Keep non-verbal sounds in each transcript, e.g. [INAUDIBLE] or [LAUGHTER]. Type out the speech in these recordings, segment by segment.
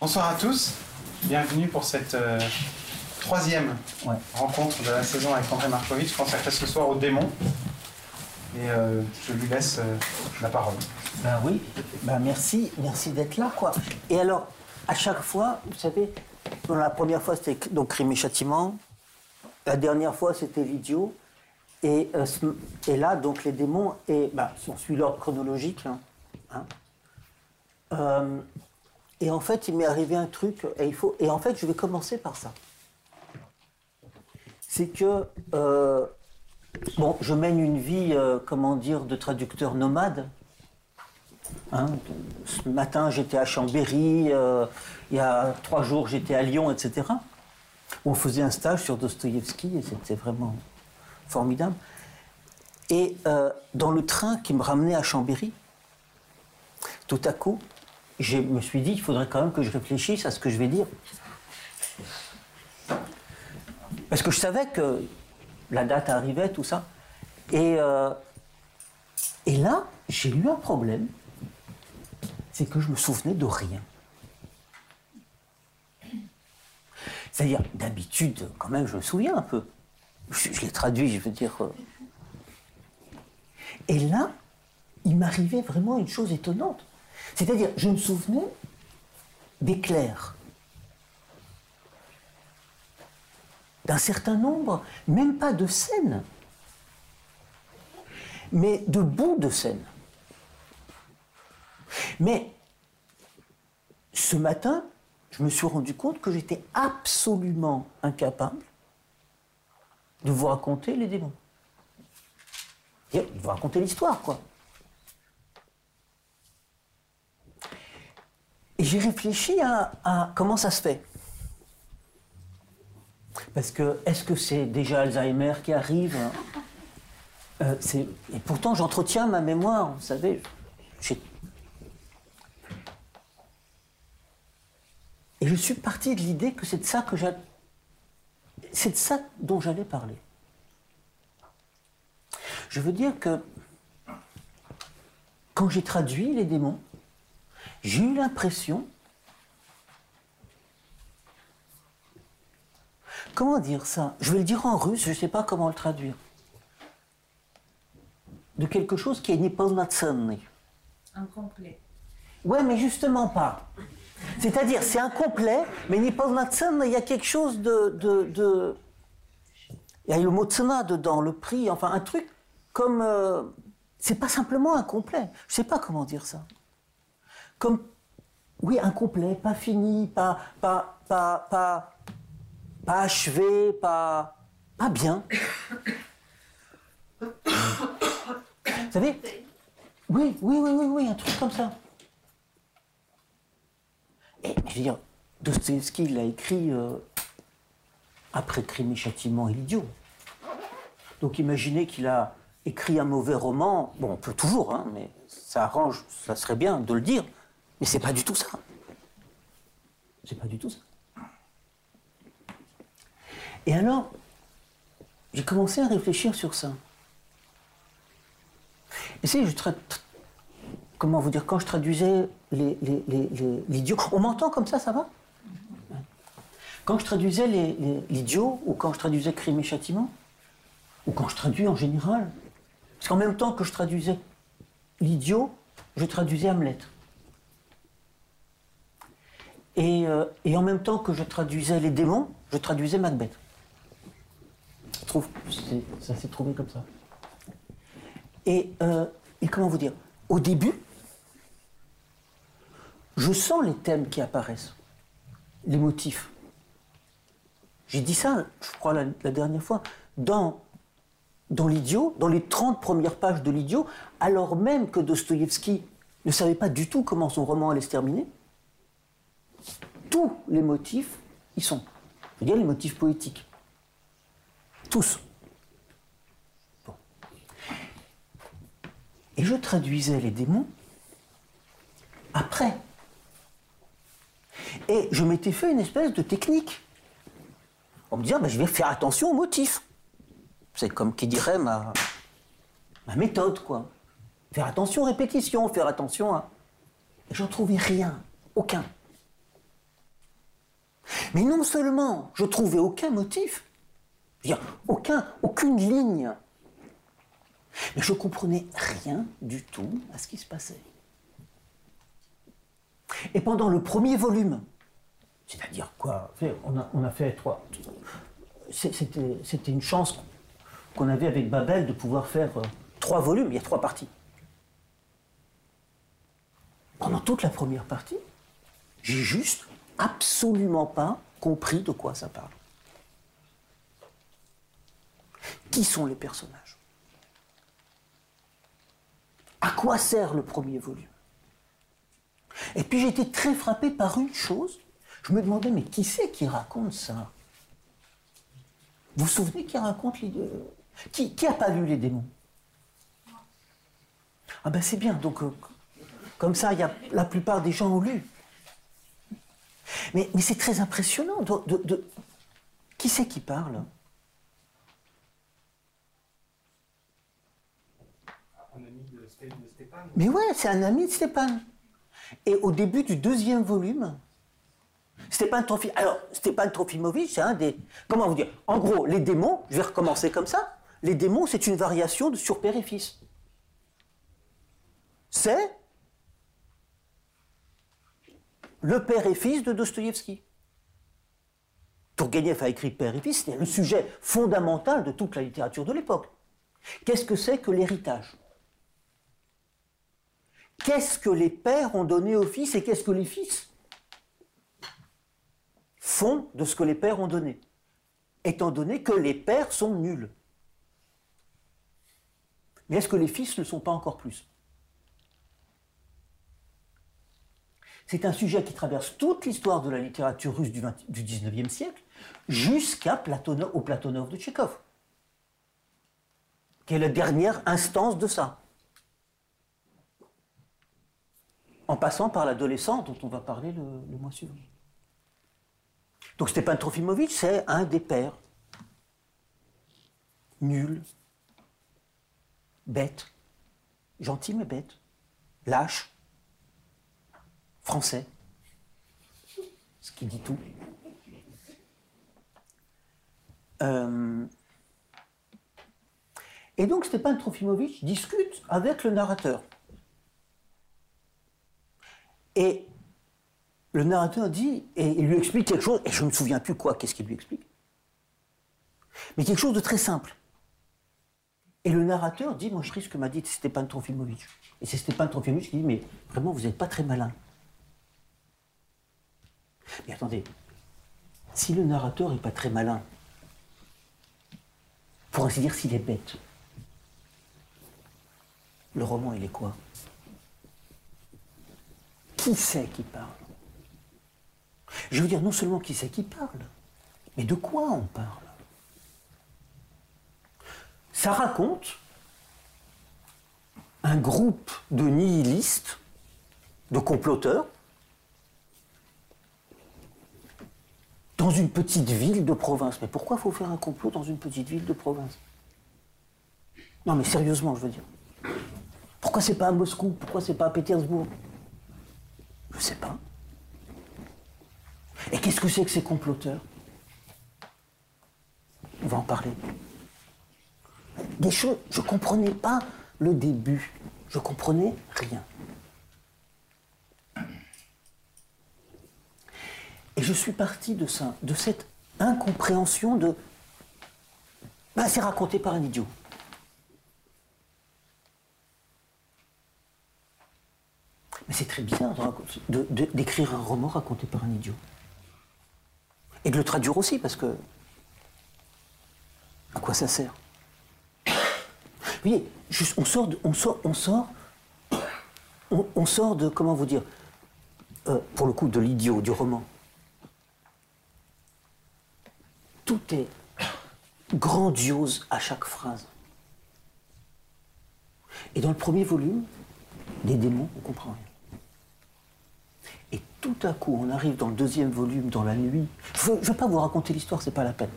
Bonsoir à tous, bienvenue pour cette euh, troisième rencontre de la saison avec André Markovitch consacrée ce soir au démon. Et euh, je lui laisse euh, la parole. Ben oui, ben merci, merci d'être là. Et alors, à chaque fois, vous savez, la première fois c'était donc Crime et Châtiment, la dernière fois c'était L'idiot, et, là donc les démons, et ben, si on suit l'ordre chronologique, hein, hein, et en fait, il m'est arrivé un truc, et, il faut, et en fait, je vais commencer par ça. C'est que, euh, bon, je mène une vie, euh, comment dire, de traducteur nomade. Hein, ce matin, j'étais à Chambéry, euh, il y a trois jours, j'étais à Lyon, etc. On faisait un stage sur Dostoïevski, et c'était vraiment formidable. Et dans le train qui me ramenait à Chambéry, tout à coup, je me suis dit, il faudrait quand même que je réfléchisse à ce que je vais dire. Parce que je savais que la date arrivait, tout ça. Et, euh, là, j'ai eu un problème. C'est que je me souvenais de rien. C'est-à-dire, d'habitude, quand même, je me souviens un peu. Je, je l'ai traduit, je veux dire. Euh. Et là, il m'arrivait vraiment une chose étonnante. C'est-à-dire, je me souvenais d'éclairs. D'un certain nombre, même pas de scènes, mais de bouts de scènes. Mais ce matin, je me suis rendu compte que j'étais absolument incapable de vous raconter les démons. De vous raconter l'histoire, quoi. J'ai réfléchi à, comment ça se fait. Parce que est-ce que c'est déjà Alzheimer qui arrive? Euh, Et pourtant, j'entretiens ma mémoire, vous savez. Et je suis parti de l'idée que c'est de ça que c'est de ça dont j'allais parler. Je veux dire que quand j'ai traduit les démons, j'ai eu l'impression, comment dire ça? Je vais le dire en russe, je ne sais pas comment le traduire. De quelque chose qui est niponatsonné. Incomplet. Ouais, mais justement pas. C'est-à-dire, c'est incomplet, mais niponatsonné, il y a quelque chose de. Il y a le mot dedans, le prix, enfin un truc comme. Euh, c'est pas simplement incomplet. Je ne sais pas comment dire ça comme, oui, incomplet, pas fini, pas, pas, pas, pas, pas achevé, pas, pas bien. Vous savez Oui, oui, oui, oui, oui, un truc comme ça. Et je veux dire, Dostoevsky l'a écrit euh, après Crime et Châtiment et l'idiot. Donc imaginez qu'il a écrit un mauvais roman, bon, on peut toujours, hein, mais ça arrange, ça serait bien de le dire. Mais c'est pas du tout ça. C'est pas du tout ça. Et alors, j'ai commencé à réfléchir sur ça. Et c'est, je comment vous dire, quand je traduisais l'idiot, on m'entend comme ça, ça va? Quand je traduisais l'idiot, ou quand je traduisais crime et châtiment, ou quand je traduis en général, parce qu'en même temps que je traduisais l'idiot, je traduisais Hamlet. Euh, et, en même temps que je traduisais les démons, je traduisais Macbeth. Je trouve, ça s'est trouvé comme ça. Euh, et, comment vous dire? Au début, je sens les thèmes qui apparaissent, les motifs. J'ai dit ça, je crois, la, dernière fois, dans, dans L'Idiot, dans les 30 premières pages de L'Idiot, alors même que Dostoïevski ne savait pas du tout comment son roman allait se terminer tous les motifs y sont. Je veux dire les motifs poétiques. Tous. Et je traduisais les démons après. Et je m'étais fait une espèce de technique. On me disait, ah, ben, je vais faire attention aux motifs. C'est comme qui dirait ma, ma méthode, quoi. Faire attention aux répétitions, faire attention à. J'en trouvais rien, aucun. Mais non seulement je trouvais aucun motif, aucun, aucune ligne, mais je comprenais rien du tout à ce qui se passait. Et pendant le premier volume, c'est-à-dire quoi on a, fait trois. C'était une chance qu'on avait avec Babel de pouvoir faire euh, trois volumes, il y a trois parties. Pendant toute la première partie, j'ai juste absolument pas compris de quoi ça parle. Qui sont les personnages? À quoi sert le premier volume? Et puis j'étais très frappé par une chose. Je me demandais, mais qui c'est qui raconte ça? Vous vous souvenez qui raconte les... Qui n'a pas lu les démons? Ah ben c'est bien, donc euh, comme ça, y a, la plupart des gens ont lu. Mais, c'est très impressionnant. De, Qui c'est qui parle? Un ami de Stéphane Mais ouais, c'est un ami de Stéphane. Et au début du deuxième volume, Stéphane Trofimovic, alors Stéphane c'est un des, comment vous dire, en gros, les démons, je vais recommencer comme ça, les démons, c'est une variation de sur père et fils. C'est le père et fils de Dostoïevski. Tourgueniev a écrit Père et fils, c'est le sujet fondamental de toute la littérature de l'époque. Qu'est-ce que c'est que l'héritage? Qu'est-ce que les pères ont donné aux fils et qu'est-ce que les fils font de ce que les pères ont donné Étant donné que les pères sont nuls. Mais est-ce que les fils ne sont pas encore plus? C'est un sujet qui traverse toute l'histoire de la littérature russe du, XIXe siècle, jusqu'à Platonov de Tchékov, qui est la dernière instance de ça. En passant par l'adolescent dont on va parler le, mois suivant. Donc Stepan Trofimovitch, c'est un des pères. Nul, bête, gentil mais bête, lâche, français, ce qui dit tout. Euh, et donc Stepan Trofimovitch discute avec le narrateur. Et le narrateur dit, et il lui explique quelque chose, et je ne me souviens plus quoi, qu'est-ce qu'il lui explique. Mais quelque chose de très simple. Et le narrateur dit, moi je risque m'a dit Stepan Trofimovitch. Et c'est Stepan Trofimovitch qui dit, mais vraiment vous n'êtes pas très malin. Mais attendez, si le narrateur n'est pas très malin, pour ainsi dire s'il est bête, le roman il est quoi? Qui c'est qui parle? Je veux dire non seulement qui c'est qui parle, mais de quoi on parle? Ça raconte un groupe de nihilistes, de comploteurs, dans une petite ville de province. Mais pourquoi faut faire un complot dans une petite ville de province? Non, mais sérieusement, je veux dire. Pourquoi c'est pas à Moscou? Pourquoi c'est pas à Pétersbourg? Je sais pas. Et qu'est-ce que c'est que ces comploteurs? On va en parler. Des choses, je comprenais pas le début. Je comprenais rien. Et je suis parti de ça, de cette incompréhension de. Ben, c'est raconté par un idiot. Mais c'est très bizarre d'écrire un roman raconté par un idiot. Et de le traduire aussi, parce que. À quoi ça sert? Vous voyez, on sort de, on sort, on sort, on, sort de, comment vous dire, euh, pour le coup, de l'idiot, du roman. Tout est grandiose à chaque phrase. Et dans le premier volume, les démons, on comprend rien. Et tout à coup, on arrive dans le deuxième volume, dans la nuit. Je ne veux, pas vous raconter l'histoire, c'est pas la peine.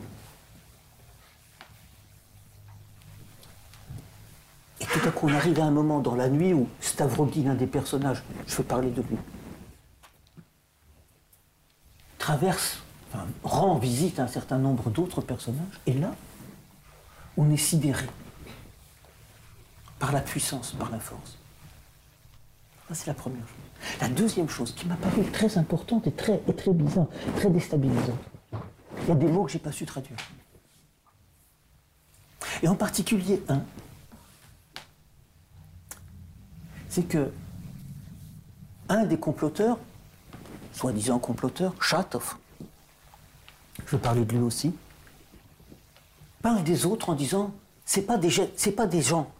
Et tout à coup, on arrive à un moment dans la nuit où Stavroguin, un des personnages, je veux parler de lui, traverse rend visite à un certain nombre d'autres personnages, et là, on est sidéré par la puissance, par la force. C'est la première chose. La deuxième chose qui m'a paru très importante et très, et très bizarre, très déstabilisante, il y a des mots que je n'ai pas su traduire. Et en particulier un, c'est que un des comploteurs, soi-disant comploteurs, Chatov, je parlais de lui aussi, parle des autres en disant c'est pas des c'est pas des gens,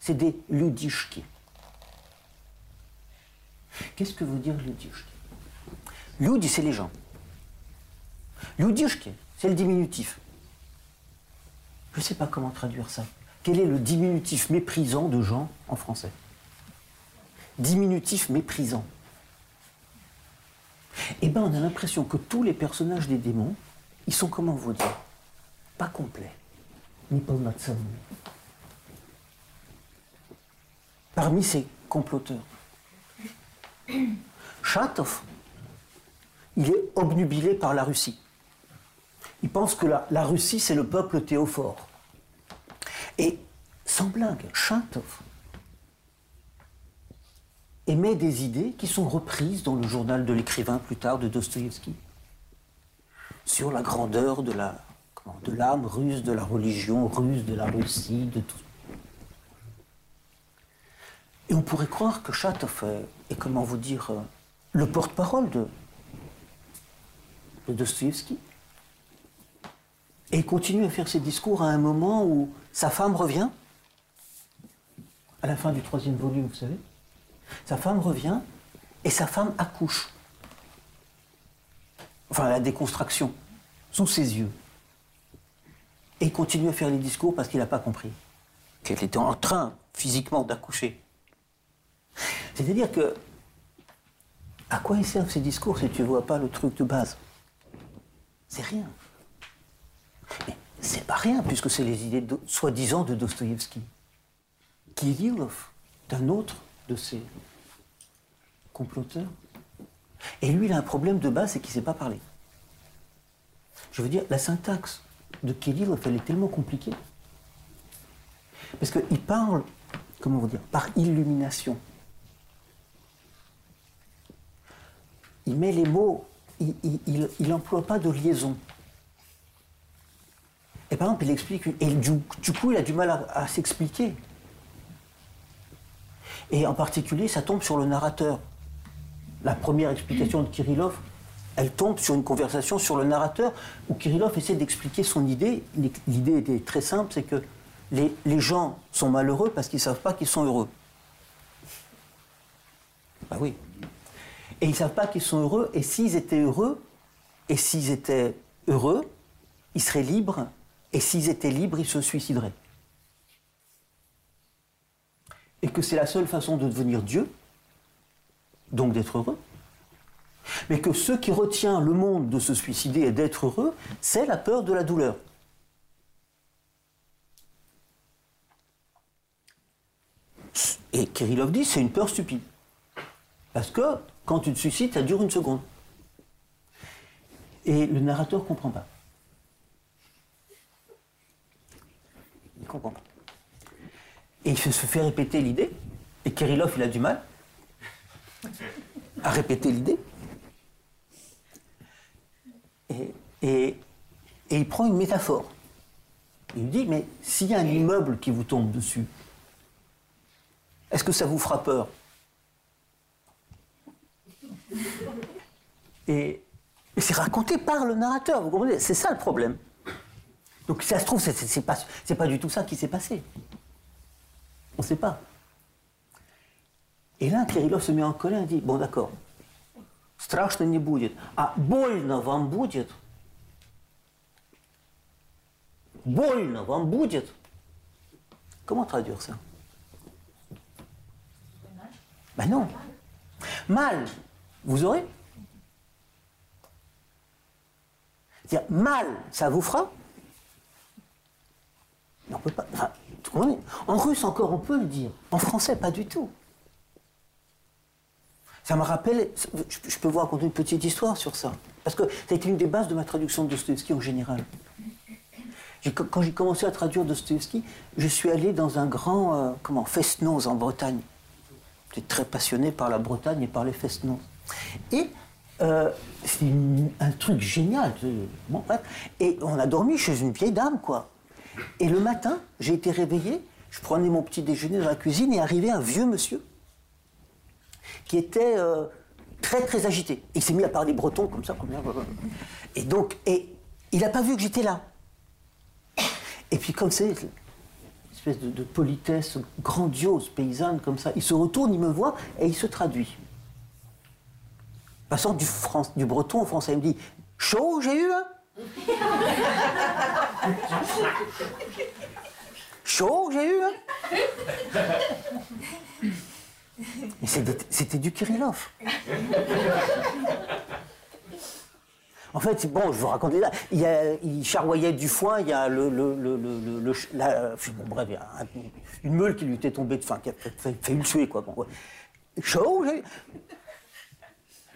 c'est des ludishki. Qu'est-ce que veut dire ludishki Ludi, c'est les gens. Ludishki, c'est le diminutif. Je ne sais pas comment traduire ça. Quel est le diminutif méprisant de gens en français? Diminutif méprisant. Eh bien, on a l'impression que tous les personnages des démons, ils sont, comment vous dire, pas complets, ni pas Parmi ces comploteurs, [COUGHS] Chatov, il est obnubilé par la Russie. Il pense que la, la Russie, c'est le peuple théophore. Et, sans blague, Chatov émet des idées qui sont reprises dans le journal de l'écrivain plus tard de Dostoïevski sur la grandeur de la l'âme russe, de la religion russe, de la Russie, de tout. Et on pourrait croire que Chatov est, comment vous dire, euh, le porte-parole de, de. Et il continue à faire ses discours à un moment où sa femme revient, à la fin du troisième volume, vous savez. Sa femme revient et sa femme accouche. Enfin, la déconstruction, sous ses yeux. Et il continue à faire les discours parce qu'il n'a pas compris qu'elle était en train physiquement d'accoucher. C'est-à-dire que, à quoi ils servent ces discours si tu ne vois pas le truc de base? C'est rien. Mais c'est pas rien, puisque c'est les idées soi-disant de Dostoïevski. Kirillov, d'un autre de ces comploteurs. Et lui, il a un problème de base, c'est qu'il ne sait pas parler. Je veux dire, la syntaxe de Kirillov, elle est tellement compliquée. Parce qu'il parle, comment vous dire, par illumination. Il met les mots, il n'emploie pas de liaison. Et par exemple, il explique, et du, coup, il a du mal à, s'expliquer. Et en particulier, ça tombe sur le narrateur. La première explication de Kirillov, elle tombe sur une conversation sur le narrateur où Kirillov essaie d'expliquer son idée. L'idée était très simple, c'est que les, gens sont malheureux parce qu'ils ne savent pas qu'ils sont heureux. Bah oui. Et ils ne savent pas qu'ils sont heureux, et s'ils étaient heureux, et s'ils étaient heureux, ils seraient libres et s'ils étaient libres, ils se suicideraient. Et que c'est la seule façon de devenir Dieu, donc d'être heureux. Mais que ce qui retient le monde de se suicider et d'être heureux, c'est la peur de la douleur. Et Kirillov dit c'est une peur stupide. Parce que quand tu te suicides, ça dure une seconde. Et le narrateur ne comprend pas. comprend pas. Et il se fait répéter l'idée, et Kirillov, il a du mal à répéter l'idée. Et, il prend une métaphore. Il dit, mais s'il y a un immeuble qui vous tombe dessus, est-ce que ça vous fera peur? Et, et c'est raconté par le narrateur, vous comprenez? C'est ça le problème. Donc ça se trouve, c'est pas, pas du tout ça qui s'est passé. On ne sait pas. Et là, Kirillov se met en colère et dit, bon d'accord, страшно не будет, а больно вам будет. Больно вам будет. Comment traduire ça Ben non. Mal, vous aurez C'est-à-dire, mal, ça vous fera on peut pas. en russe encore, on peut le dire. En français, pas du tout. Ça me rappelle. Je peux vous raconter une petite histoire sur ça. Parce que été une des bases de ma traduction de Dostoevsky en général. Quand j'ai commencé à traduire Dostoevsky, je suis allé dans un grand euh, comment, fest-noz en Bretagne. J'étais très passionné par la Bretagne et par les fest-noz. Et euh, c'est un truc génial. Bon, Et on a dormi chez une vieille dame, quoi. Et le matin, j'ai été réveillé, je prenais mon petit déjeuner dans la cuisine et arrivait un vieux monsieur qui était euh, très très agité. Il s'est mis à parler breton comme ça, comme Et donc, et il n'a pas vu que j'étais là. Et puis comme c'est une espèce de, politesse grandiose, paysanne comme ça, il se retourne, il me voit et il se traduit. Passant du, breton au français, il me dit Chaud, j'ai eu, hein Chaud, j'ai eu, hein Mais c'était du Kirillov. En fait, bon, je vous raconte là, il, charroyait du foin, il y a le, le, le, le la, bref, il y a une meule qui lui était tombée de faim, qui a fait, fait, le tuer, quoi. Bon, Chaud,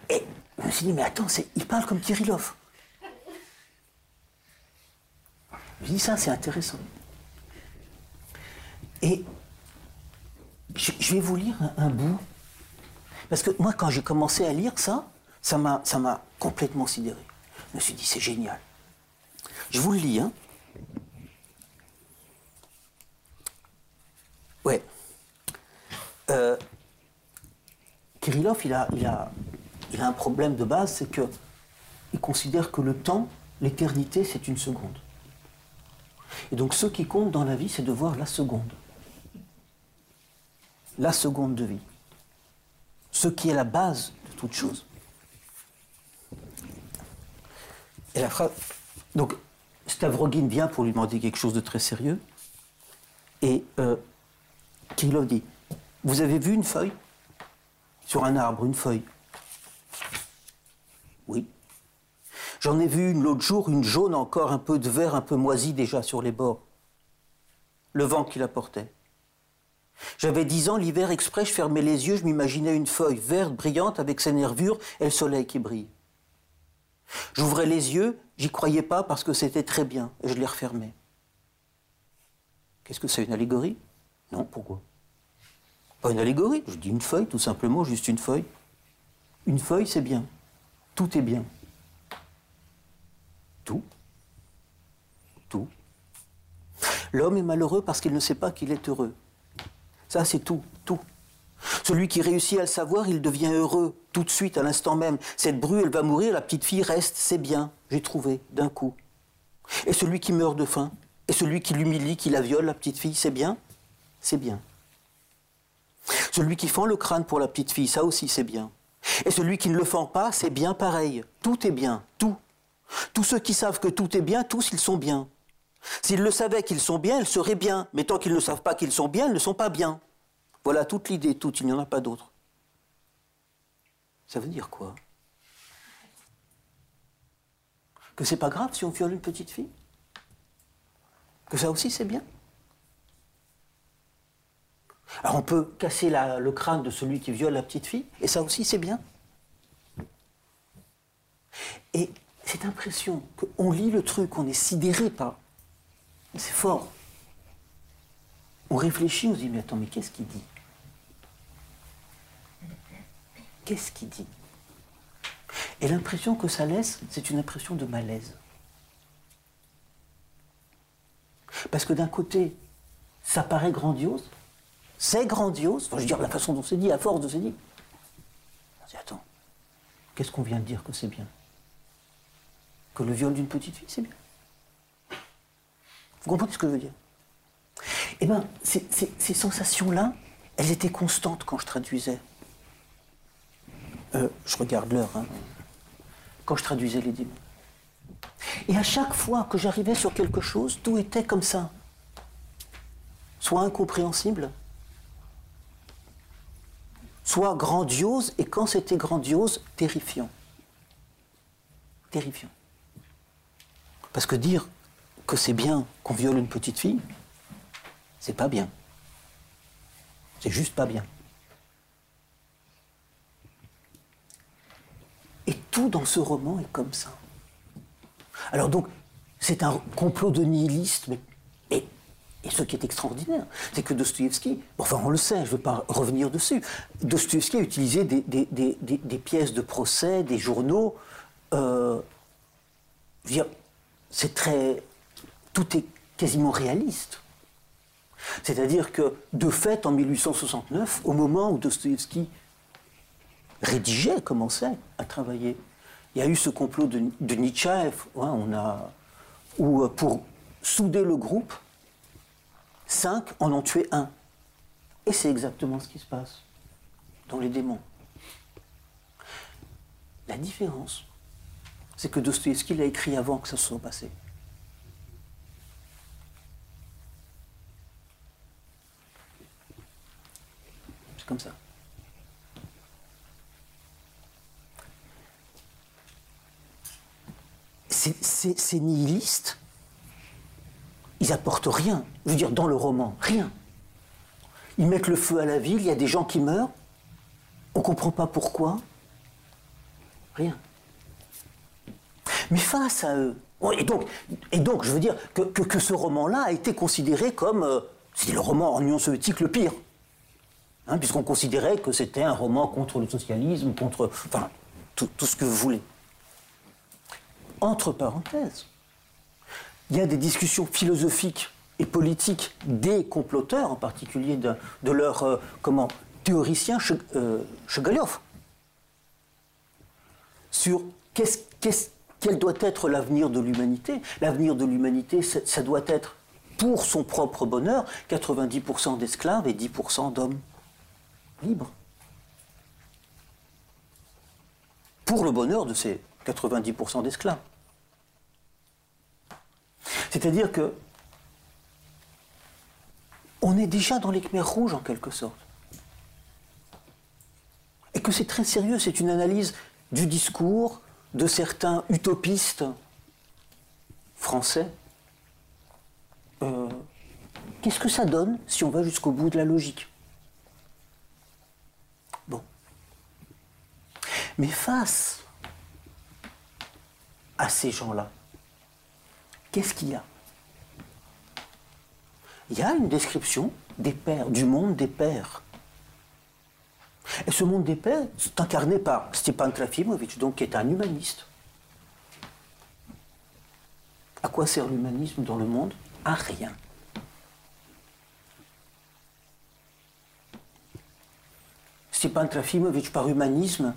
Et je me suis dit, mais attends, il parle comme Kirillov. Je dis, ça, c'est intéressant. Et vais vous lire un, bout. Parce que moi, quand j'ai commencé à lire ça, ça m'a complètement sidéré. Je me suis dit, c'est génial. Je vous le lis, hein. Ouais. Euh, Kirillov, il a, il, a, il a un problème de base, c'est qu'il considère que le temps, l'éternité, c'est une seconde. Et donc ce qui compte dans la vie, c'est de voir la seconde. La seconde de vie. Ce qui est la base de toute chose. Et la phrase. Donc, Stavrogin vient pour lui demander quelque chose de très sérieux. Et euh, Kirillov dit Vous avez vu une feuille? Sur un arbre, une feuille Oui. J'en ai vu une l'autre jour, une jaune encore, un peu de vert, un peu moisi déjà sur les bords. Le vent qui la portait. J'avais dix ans, l'hiver exprès, je fermais les yeux, je m'imaginais une feuille verte, brillante, avec ses nervures et le soleil qui brille. J'ouvrais les yeux, j'y croyais pas parce que c'était très bien, et je les refermais. Qu'est-ce que c'est une allégorie? Non, pourquoi? Pas une allégorie, je dis une feuille, tout simplement, juste une feuille. Une feuille, c'est bien. Tout est bien. Tout. Tout. L'homme est malheureux parce qu'il ne sait pas qu'il est heureux. Ça, c'est tout, tout. Celui qui réussit à le savoir, il devient heureux tout de suite, à l'instant même. Cette bru, elle va mourir, la petite fille reste, c'est bien, j'ai trouvé, d'un coup. Et celui qui meurt de faim, et celui qui l'humilie, qui la viole, la petite fille, c'est bien C'est bien. Celui qui fend le crâne pour la petite fille, ça aussi c'est bien. Et celui qui ne le fend pas, c'est bien pareil. Tout est bien, tout. Tous ceux qui savent que tout est bien, tous ils sont bien. S'ils le savaient qu'ils sont bien, ils seraient bien. Mais tant qu'ils ne savent pas qu'ils sont bien, ils ne sont pas bien. Voilà toute l'idée, toute, il n'y en a pas d'autre. Ça veut dire quoi? Que c'est pas grave si on viole une petite fille? Que ça aussi c'est bien? Alors on peut casser le crâne de celui qui viole la petite fille, et ça aussi c'est bien. Et cette impression qu'on lit le truc, on est sidéré par. C'est fort. On réfléchit, on se dit, mais attends, mais qu'est-ce qu'il dit? Qu'est-ce qu'il dit? Et l'impression que ça laisse, c'est une impression de malaise. Parce que d'un côté, ça paraît grandiose, c'est grandiose, je veux dire la façon dont c'est dit, à force de se dire. On dit, attends, qu'est-ce qu'on vient de dire que c'est bien? Que le viol d'une petite fille, c'est bien. Vous comprenez ce que je veux dire? Eh bien, ces sensations-là, elles étaient constantes quand je traduisais. Euh, je regarde l'heure, hein, quand je traduisais les démons. Et à chaque fois que j'arrivais sur quelque chose, tout était comme ça. Soit incompréhensible, soit grandiose, et quand c'était grandiose, terrifiant. Terrifiant. Parce que dire que c'est bien qu'on viole une petite fille, c'est pas bien. C'est juste pas bien. tout dans ce roman est comme ça. Alors donc, c'est un complot de nihilistes, mais et, ce qui est extraordinaire, c'est que Dostoïevski, enfin on le sait, je ne veux pas revenir dessus, Dostoïevski a utilisé des, pièces de procès, des journaux. Euh, c'est très. Tout est quasiment réaliste. C'est-à-dire que, de fait, en 1869, au moment où Dostoïevski rédigeait, commençait à travailler, il y a eu ce complot de, de a, où euh, pour souder le groupe, cinq en ont tué un. Et c'est exactement ce qui se passe dans les démons. La différence, c'est que Dostoïevski l'a écrit avant que ça se soit passé. Comme ça. Ces nihilistes, ils apportent rien. Je veux dire, dans le roman, rien. Ils mettent le feu à la ville, il y a des gens qui meurent, on ne comprend pas pourquoi. Rien. Mais face à eux, et donc, je veux dire que, ce roman-là a été considéré comme, euh, le roman en Union soviétique le pire. Hein, puisqu'on considérait que c'était un roman contre le socialisme, contre enfin, tout, ce que vous voulez. Entre parenthèses, il y a des discussions philosophiques et politiques des comploteurs, en particulier de, leur euh, comment, théoricien euh, sur quel doit être l'avenir de l'humanité. L'avenir de l'humanité, ça doit être, pour son propre bonheur, 90% d'esclaves et 10% d'hommes libre. Pour le bonheur de ces 90% d'esclaves. C'est-à-dire que on est déjà dans les Khmers rouges en quelque sorte. Et que c'est très sérieux, c'est une analyse du discours de certains utopistes français. Euh, qu'est-ce que ça donne si on va jusqu'au bout de la logique? Mais face à ces gens-là, qu'est-ce qu'il y a? Il y a une description des pères, du monde des pères. Et ce monde des pères est incarné par Stepan Trafimovitch, donc qui est un humaniste. À quoi sert l'humanisme dans le monde? À rien. Stepan Trafimovitch, par humanisme,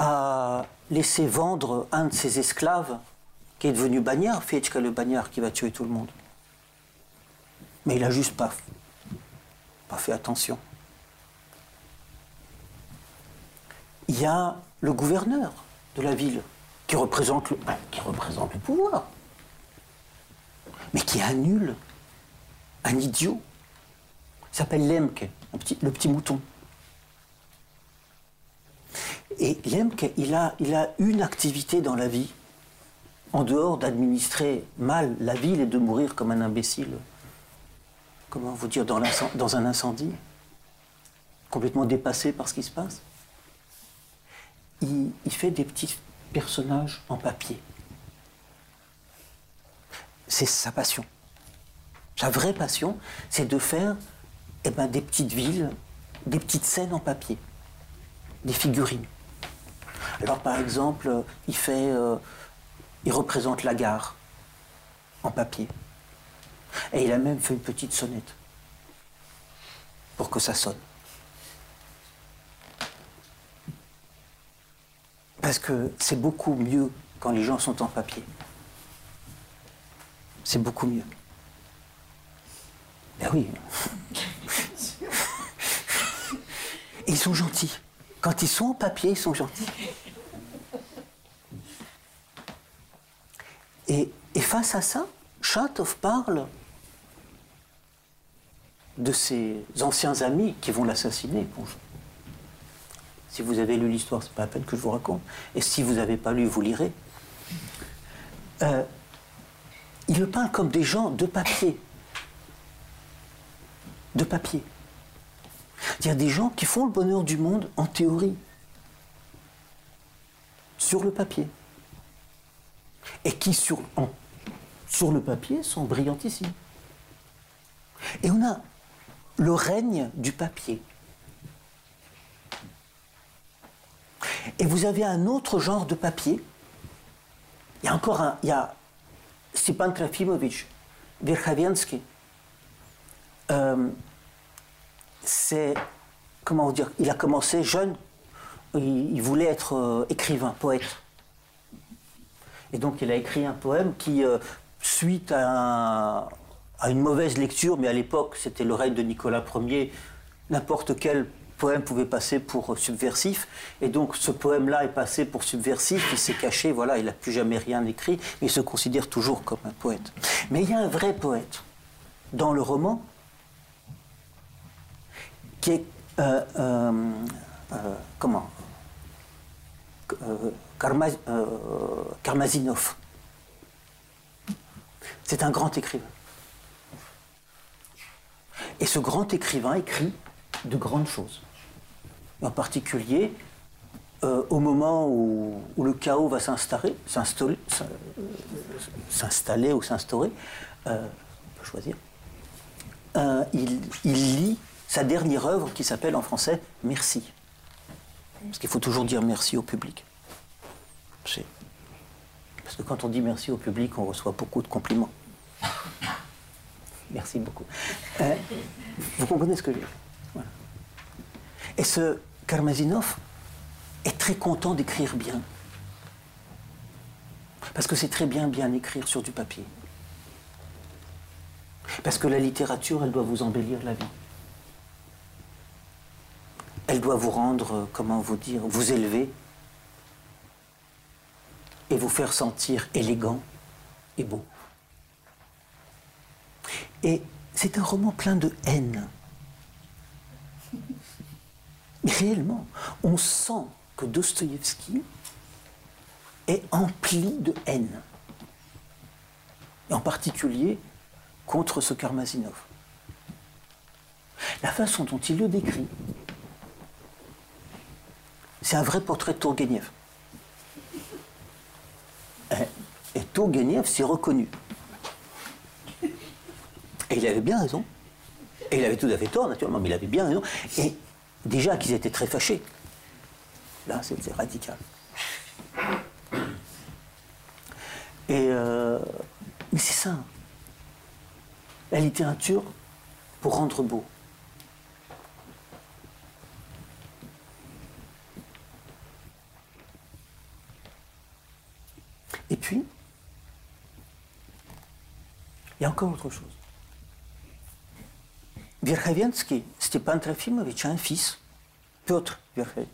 a laissé vendre un de ses esclaves, qui est devenu bagnard, Fietchka le bagnard qui va tuer tout le monde. Mais il a juste pas, fait attention. Il y a le gouverneur de la ville qui représente le, ben, qui représente le pouvoir, mais qui annule un idiot. Il s'appelle Lemke, le petit mouton. Et Lemke, il a, il a une activité dans la vie, en dehors d'administrer mal la ville et de mourir comme un imbécile, comment vous dire, dans, dans un incendie, complètement dépassé par ce qui se passe. Il, fait des petits personnages en papier. C'est sa passion. Sa vraie passion, c'est de faire eh ben, des petites villes, des petites scènes en papier, des figurines. Alors par exemple, il fait, euh, il représente la gare en papier. Et il a même fait une petite sonnette pour que ça sonne. Parce que c'est beaucoup mieux quand les gens sont en papier. C'est beaucoup mieux. Ben oui. [LAUGHS] ils sont gentils. Quand ils sont en papier, ils sont gentils. Et, face à ça, Chatov parle de ses anciens amis qui vont l'assassiner. si vous avez lu l'histoire, c'est pas la peine que je vous raconte. Et si vous n'avez pas lu, vous lirez. Euh, il le parle comme des gens de papier. De papier. Il y a des gens qui font le bonheur du monde en théorie. sur le papier. Et qui, sur, sur le papier, sont brillantissimes. Et on a le règne du papier. Et vous avez un autre genre de papier. Il y a encore un. Il y a Stepan Trafimovich Verkhavensky. Euh, c'est. Comment dire Il a commencé jeune. Il, voulait être euh, écrivain, poète. Et donc il a écrit un poème qui, euh, suite à, à, une mauvaise lecture, mais à l'époque c'était le règne de Nicolas Ier, n'importe quel poème pouvait passer pour subversif. Et donc ce poème-là est passé pour subversif, il s'est caché, voilà, il n'a plus jamais rien écrit, mais il se considère toujours comme un poète. Mais il y a un vrai poète dans le roman qui est. Euh, euh, euh, comment Karmazinov. C'est un grand écrivain. Et ce grand écrivain écrit de grandes choses en particulier au moment où, le chaos va s'installer, s'installer ou s'instaurer, on peut choisir, il, lit sa dernière œuvre qui s'appelle en français Merci. Parce qu'il faut toujours dire merci au public. Parce que quand on dit merci au public, on reçoit beaucoup de compliments. Merci beaucoup. vous comprenez ce que je veux. Et ce, Karmazinov est très content d'écrire bien. Parce que c'est très bien bien écrire sur du papier. Parce que la littérature, elle doit vous embellir la vie. Elle doit vous rendre, comment vous dire, vous élever et vous faire sentir élégant et beau. Et c'est un roman plein de haine. [LAUGHS] Réellement, on sent que Dostoïevski est empli de haine. En particulier contre ce Karmazinov. La façon dont il le décrit, c'est un vrai portrait de Tourgueniev. Et Tourgueniev s'est reconnu. Et il avait bien raison. Et il avait tout à fait tort, naturellement, mais il avait bien raison. Et déjà qu'ils étaient très fâchés. Là, c'était radical. Et euh, mais c'est ça. La littérature pour rendre beau. Et puis, il y a autre chose. Verkhavensky, Stepan Trafimovitch, un fils, Piotr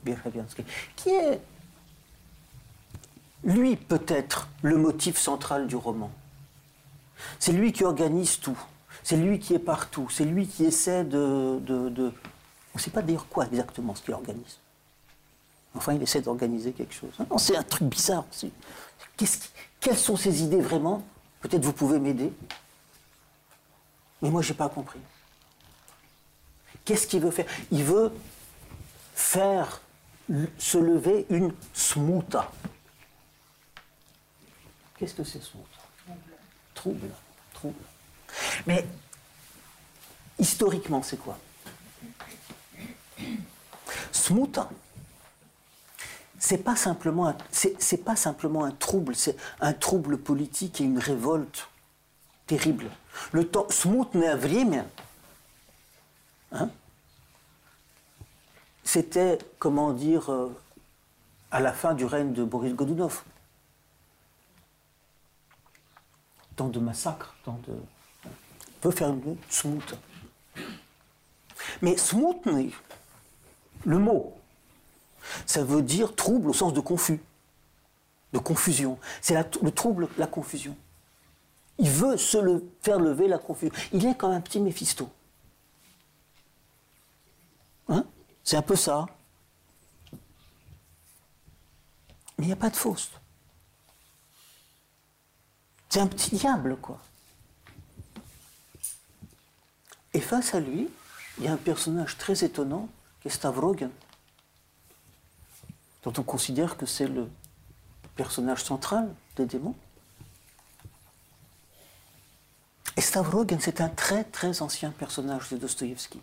Verkhavensky, qui est, lui, peut-être le motif central du roman. C'est lui qui organise tout. C'est lui qui est partout. C'est lui qui essaie de. On ne sait pas d'ailleurs quoi exactement ce qu'il organise. Enfin, il essaie d'organiser quelque chose. C'est un truc bizarre. Quelles sont ses idées vraiment? Peut-être vous pouvez m'aider. Mais moi, je n'ai pas compris. Qu'est-ce qu'il veut faire? Il veut faire se lever une smuta. Qu'est-ce que c'est smuta? Trouble. Trouble. Mais historiquement, c'est quoi? Smuta, c'est pas c'est, pas simplement un trouble, c'est un trouble politique et une révolte terrible. Le temps smutное время Hein? C'était, comment dire, euh, à la fin du règne de Boris Godunov. Tant de massacres, tant de. On peut faire une smut. Mais smutny, le mot, ça veut dire trouble au sens de confus, de confusion. C'est le trouble, la confusion. Il veut se faire lever la confusion. Il est comme un petit Méphisto. Hein? C'est un peu ça. Mais il n'y a pas de Faust. C'est un petit diable, quoi. Et face à lui, il y a un personnage très étonnant qui est Stavrogen, dont on considère que c'est le personnage central des démons. Et Stavrogen, c'est un très très ancien personnage de Dostoïevski.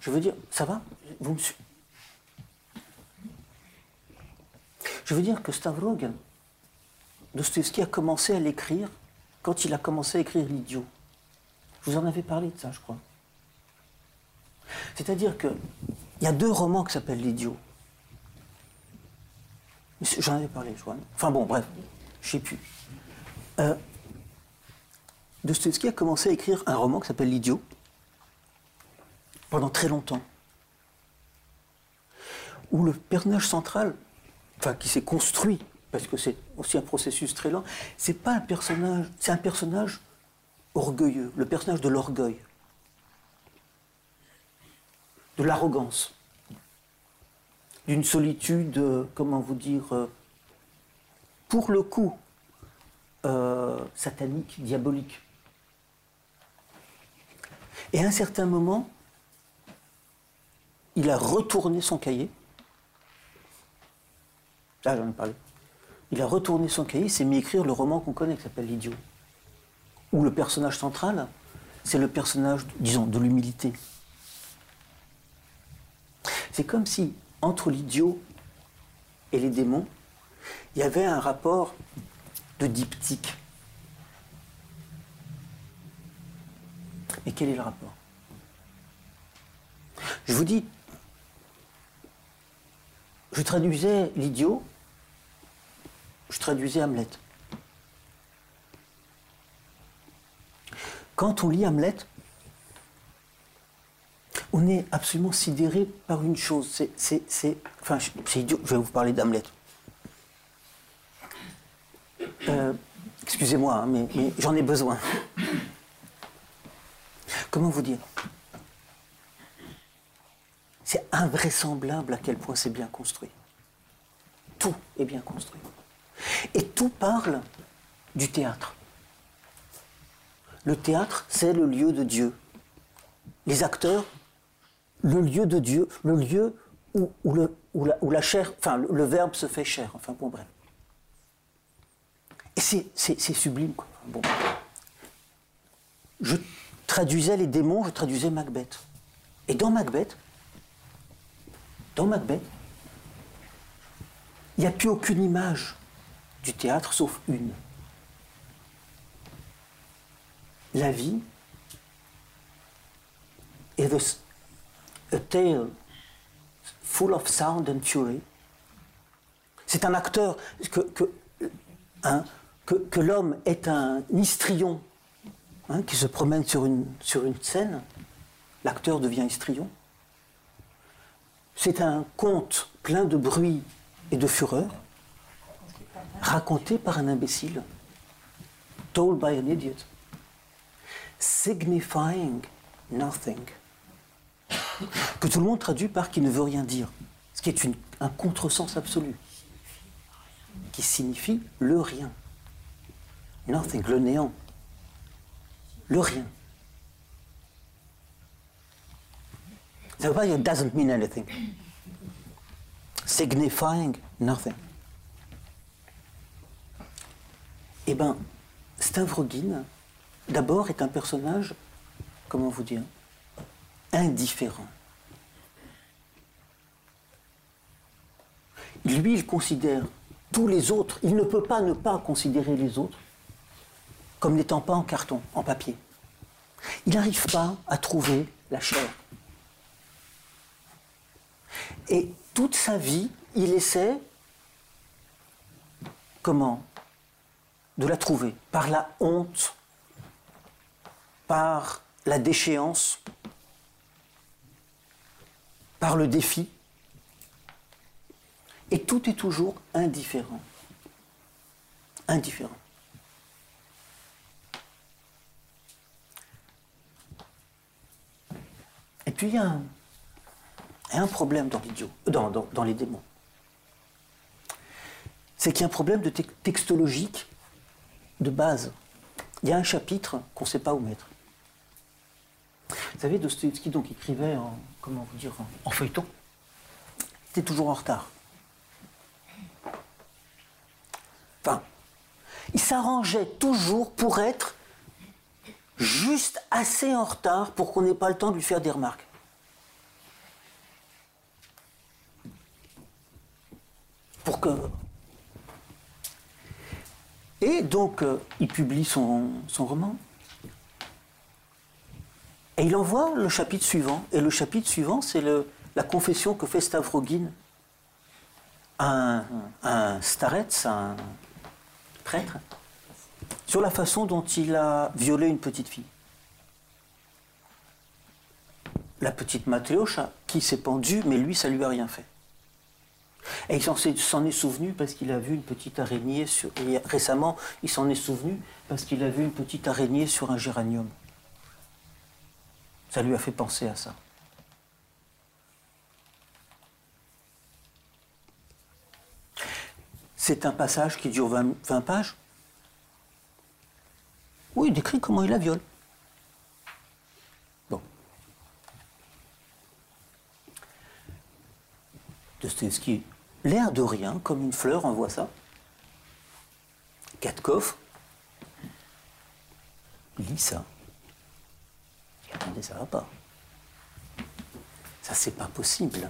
Je veux dire, ça va? Vous me Je veux dire que Stavrogen, Dostoevsky a commencé à l'écrire quand il a commencé à écrire L'idiot. Je vous en avais parlé de ça, je crois. C'est-à-dire qu'il y a deux romans qui s'appellent L'idiot. J'en avais parlé, je crois. Enfin bon, bref, je ne sais plus. Euh, Dostoevsky a commencé à écrire un roman qui s'appelle L'idiot pendant très longtemps. Où le personnage central enfin qui s'est construit, parce que c'est aussi un processus très lent, c'est pas un personnage, c'est un personnage orgueilleux, le personnage de l'orgueil, de l'arrogance, d'une solitude, euh, comment vous dire, euh, pour le coup, euh, satanique, diabolique. Et à un certain moment, il a retourné son cahier Là, j'en ai parlé. Il a retourné son cahier, s'est mis à écrire le roman qu'on connaît, qui s'appelle L'idiot. Où le personnage central, c'est le personnage, disons, de l'humilité. C'est comme si, entre l'idiot et les démons, il y avait un rapport de diptyque. Et quel est le rapport? Je vous dis, je traduisais l'idiot je traduisais Hamlet. Quand on lit Hamlet, on est absolument sidéré par une chose. C'est, enfin, c'est idiot. Je vais vous parler d'Hamlet. Euh, excusez-moi, hein, mais, mais j'en ai besoin. Comment vous dire? C'est invraisemblable à quel point c'est bien construit. Tout est bien construit. Et tout parle du théâtre. Le théâtre, c'est le lieu de Dieu. Les acteurs, le lieu de Dieu, le lieu où, la, chair, enfin le, verbe se fait chair, enfin bon bref. Et c'est sublime. Je traduisais les démons, je traduisais Macbeth. Et dans Macbeth, dans Macbeth, il n'y a plus aucune image du théâtre sauf une. La vie est a tale full of sound and fury. C'est un acteur que, que, l'homme est un histrion hein, qui se promène sur une, sur une scène. L'acteur devient histrion. C'est un conte plein de bruit et de fureur raconté par un imbécile, told by an idiot, signifying nothing, que tout le monde traduit par qui ne veut rien dire, ce qui est un contresens absolu, qui signifie le rien, nothing, le néant, le rien. Ça veut pas doesn't mean anything. Signifying nothing. Eh bien, Stavrogin, d'abord, est un personnage, comment vous dire, indifférent. Lui, il considère tous les autres, il ne peut pas ne pas considérer les autres comme n'étant pas en carton, en papier. Il n'arrive pas à trouver la chair. Et toute sa vie, il essaie, comment? De la trouver par la honte, par la déchéance, par le défi. Et tout est toujours indifférent. Indifférent. Et puis il y a un, problème dans dans, les démons. C'est qu'il y a un problème de te textologique de base. Il y a un chapitre qu'on ne sait pas où mettre. Vous savez, Dostoevsky donc écrivait en, comment dire, en, en feuilleton. Il était toujours en retard. Enfin, il s'arrangeait toujours pour être juste assez en retard pour qu'on n'ait pas le temps de lui faire des remarques. Et donc, euh, il publie son, roman. Et il envoie le chapitre suivant. Et le chapitre suivant, c'est la confession que fait Stavrogin un, un starets, un prêtre, sur la façon dont il a violé une petite fille. La petite Matléocha, qui s'est pendue, mais lui, ça lui a rien fait. Et il s'en est souvenu parce qu'il a vu une petite araignée sur. Récemment, il s'en est souvenu parce qu'il a vu une petite araignée sur un géranium. Ça lui a fait penser à ça. C'est un passage qui dure 20, pages. Oui, il décrit comment il la viole. Bon. Dostoevsky, l'air de rien, comme une fleur, envoie ça. Katkov lit ça. Attendez, ça va pas. Ça, c'est pas possible.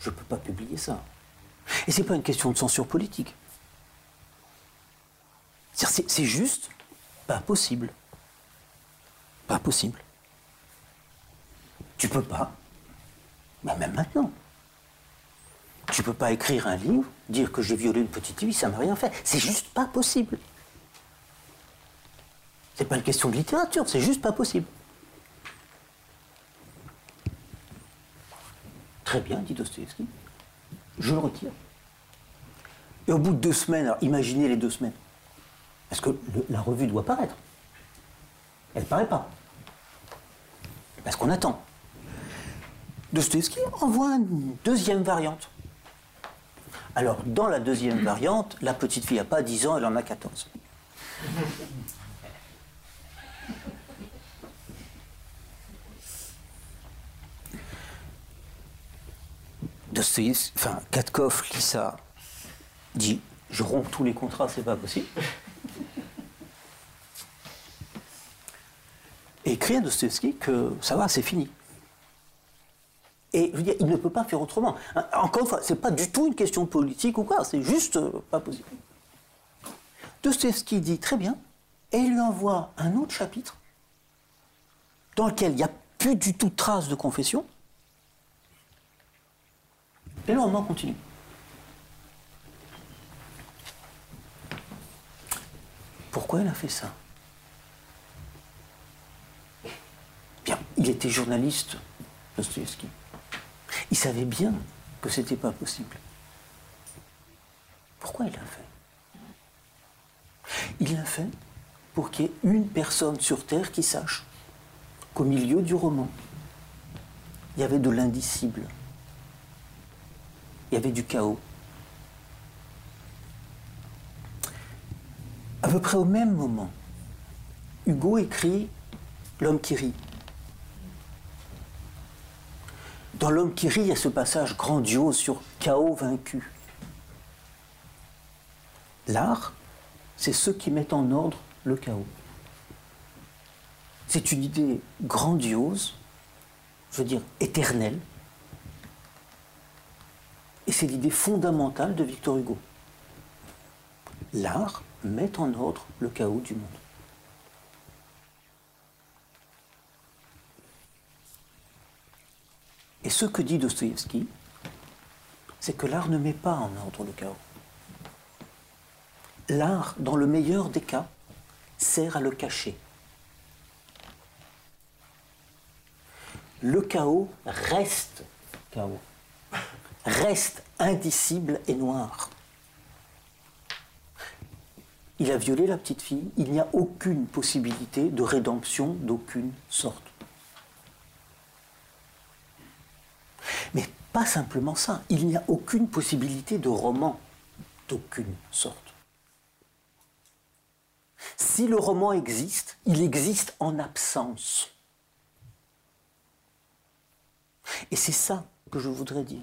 Je peux pas publier ça. Et c'est pas une question de censure politique. C'est juste pas possible. Pas possible. Tu peux pas. Mais même maintenant. Tu peux pas écrire un livre, dire que j'ai violé une petite fille, ça m'a rien fait. C'est juste pas possible. C'est pas une question de littérature, c'est juste pas possible. Très bien, dit Dostoevsky. Je le retire. Et au bout de deux semaines, alors imaginez les deux semaines, parce que la revue doit paraître. Elle ne paraît pas. Parce qu'on attend. Dostoevsky envoie une deuxième variante. Alors, dans la deuxième variante, la petite fille n'a pas 10 ans, elle en a 14. Dostoevsky, enfin, Katkov lit ça dit je romps tous les contrats, c'est pas possible. Écrit à Dostoevsky que ça va, c'est fini. Et je veux dire, il ne peut pas faire autrement. Hein, encore une fois, c'est pas du tout une question politique ou quoi, c'est juste euh, pas possible. Dostoevsky dit très bien, et il lui envoie un autre chapitre dans lequel il n'y a plus du tout trace de confession. Et le roman continue. Pourquoi il a fait ça Bien, il était journaliste, Dostoevsky. Il savait bien que ce n'était pas possible. Pourquoi il l'a fait? Il l'a fait pour qu'il y ait une personne sur Terre qui sache qu'au milieu du roman, il y avait de l'indicible. Il y avait du chaos. À peu près au même moment, Hugo écrit L'homme qui rit. Dans L'homme qui rit, il y a ce passage grandiose sur chaos vaincu. L'art, c'est ceux qui mettent en ordre le chaos. C'est une idée grandiose, je veux dire éternelle, et c'est l'idée fondamentale de Victor Hugo. L'art, met en ordre le chaos du monde. Et ce que dit Dostoïevski, c'est que l'art ne met pas en ordre le chaos. L'art, dans le meilleur des cas, sert à le cacher. Le chaos reste chaos, reste indicible et noir il a violé la petite fille, il n'y a aucune possibilité de rédemption d'aucune sorte. Mais pas simplement ça, il n'y a aucune possibilité de roman d'aucune sorte. Si le roman existe, il existe en absence. Et c'est ça que je voudrais dire.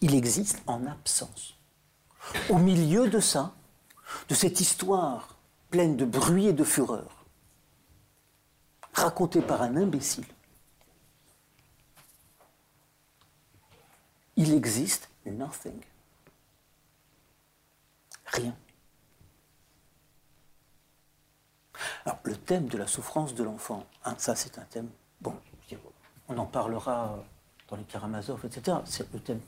Il existe en absence. Au milieu de ça, de cette histoire pleine de bruit et de fureur, racontée par un imbécile, il existe nothing. Rien. Alors, le thème de la souffrance de l'enfant, hein, ça c'est un thème, bon, on en parlera dans les Karamazov, etc. C'est le thème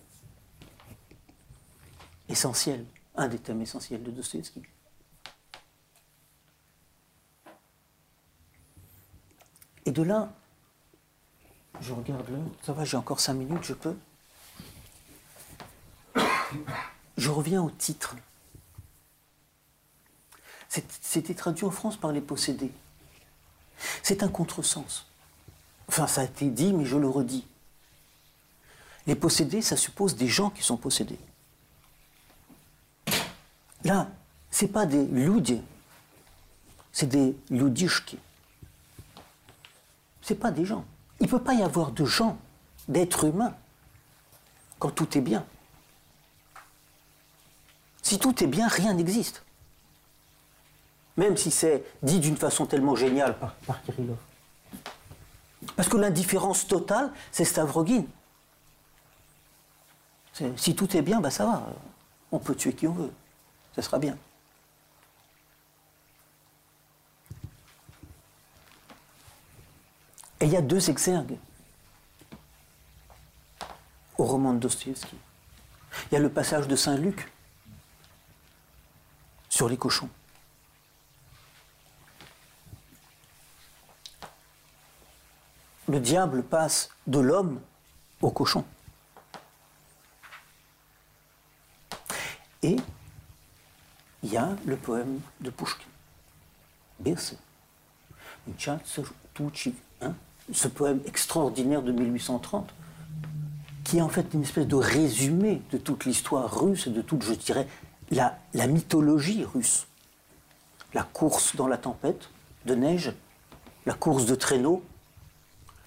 essentiel, un des thèmes essentiels de Dostoevsky. Et de là, je regarde là, ça va, j'ai encore cinq minutes, je peux? Je reviens au titre. C'était traduit en France par les possédés. C'est un contresens. Enfin, ça a été dit, mais je le redis. Les possédés, ça suppose des gens qui sont possédés. Là, ce n'est pas des ludzi, c'est des ludishki. Ce n'est pas des gens. Il ne peut pas y avoir de gens, d'êtres humains, quand tout est bien. Si tout est bien, rien n'existe. Même si c'est dit d'une façon tellement géniale par, Kirillov. Parce que l'indifférence totale, c'est Stavrogin. Si tout est bien, ben ça va. On peut tuer qui on veut. Ce sera bien. Et il y a deux exergues au roman de Dostoevsky. Il y a le passage de Saint Luc sur les cochons. Le diable passe de l'homme au cochon. Et il y a le poème de Pushkin, Berse. Hein, ce poème extraordinaire de 1830, qui est en fait une espèce de résumé de toute l'histoire russe et de toute, je dirais, la, la mythologie russe. La course dans la tempête de neige, la course de traîneau,